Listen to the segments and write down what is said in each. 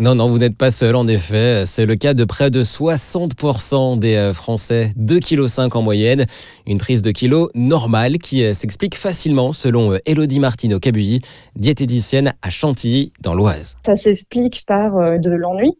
Non, non, vous n'êtes pas seul en effet. C'est le cas de près de 60% des euh, Français, 2,5 kg en moyenne. Une prise de kilo normale qui euh, s'explique facilement selon Elodie Martineau-Cabuilly, diététicienne à Chantilly dans l'Oise. Ça s'explique par de l'ennui.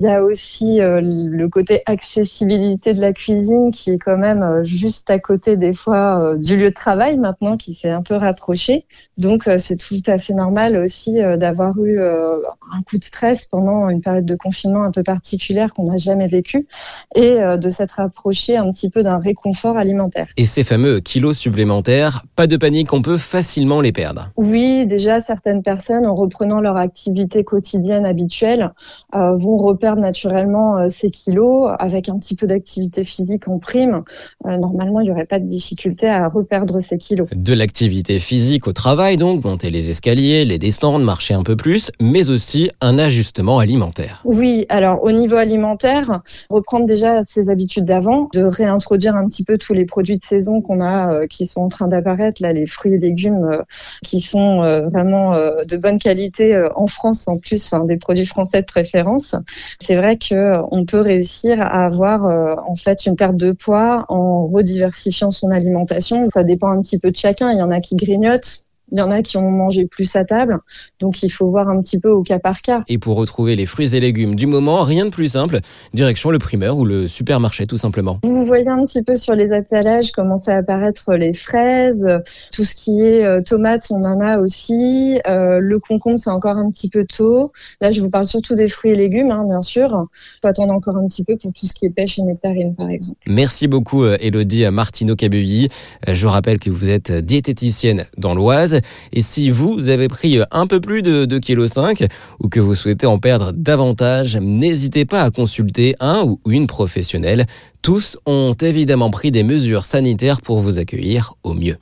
Il y a aussi le côté accessibilité de la cuisine qui est quand même juste à côté des fois du lieu de travail maintenant qui s'est un peu rapproché. Donc c'est tout à fait normal aussi d'avoir eu un coup de stress pendant une période de confinement un peu particulière qu'on n'a jamais vécue et euh, de s'être approché un petit peu d'un réconfort alimentaire. Et ces fameux kilos supplémentaires, pas de panique, on peut facilement les perdre. Oui, déjà certaines personnes en reprenant leur activité quotidienne habituelle euh, vont reperdre naturellement euh, ces kilos avec un petit peu d'activité physique en prime. normalement, il n'y aurait pas de difficulté à reperdre ces kilos. De l'activité physique au travail, donc monter les escaliers, les descendre, marcher un peu plus, mais aussi un ajustement alimentaire. Oui, alors au niveau alimentaire, reprendre déjà ses habitudes d'avant, de réintroduire un petit peu tous les produits de saison qu'on a euh, qui sont en train d'apparaître, là les fruits et légumes euh, qui sont euh, vraiment de bonne qualité en France en plus, des produits français de préférence. C'est vrai que on peut réussir à avoir en fait une perte de poids en rediversifiant son alimentation. Ça dépend un petit peu de chacun. Il y en a qui grignotent, il y en a qui ont mangé plus à table, donc il faut voir un petit peu au cas par cas. Et pour retrouver les fruits et légumes du moment, rien de plus simple, direction le primeur ou le supermarché tout simplement. Vous voyez un petit peu sur les attelages commencer à apparaître les fraises, tout ce qui est euh, tomates, on en a aussi. Euh, le concombre, c'est encore un petit peu tôt. Là, je vous parle surtout des fruits et légumes, hein, bien sûr. Il faut attendre encore un petit peu pour tout ce qui est pêche et nectarine, par exemple. Merci beaucoup, Elodie Martineau-Cabeuilly. Euh, je rappelle que vous êtes diététicienne dans l'Oise. Et si vous avez pris un peu plus de 2,5 kg ou que vous souhaitez en perdre davantage, n'hésitez pas à consulter un ou une professionnelle. Tous ont évidemment pris des mesures sanitaires pour vous accueillir au mieux.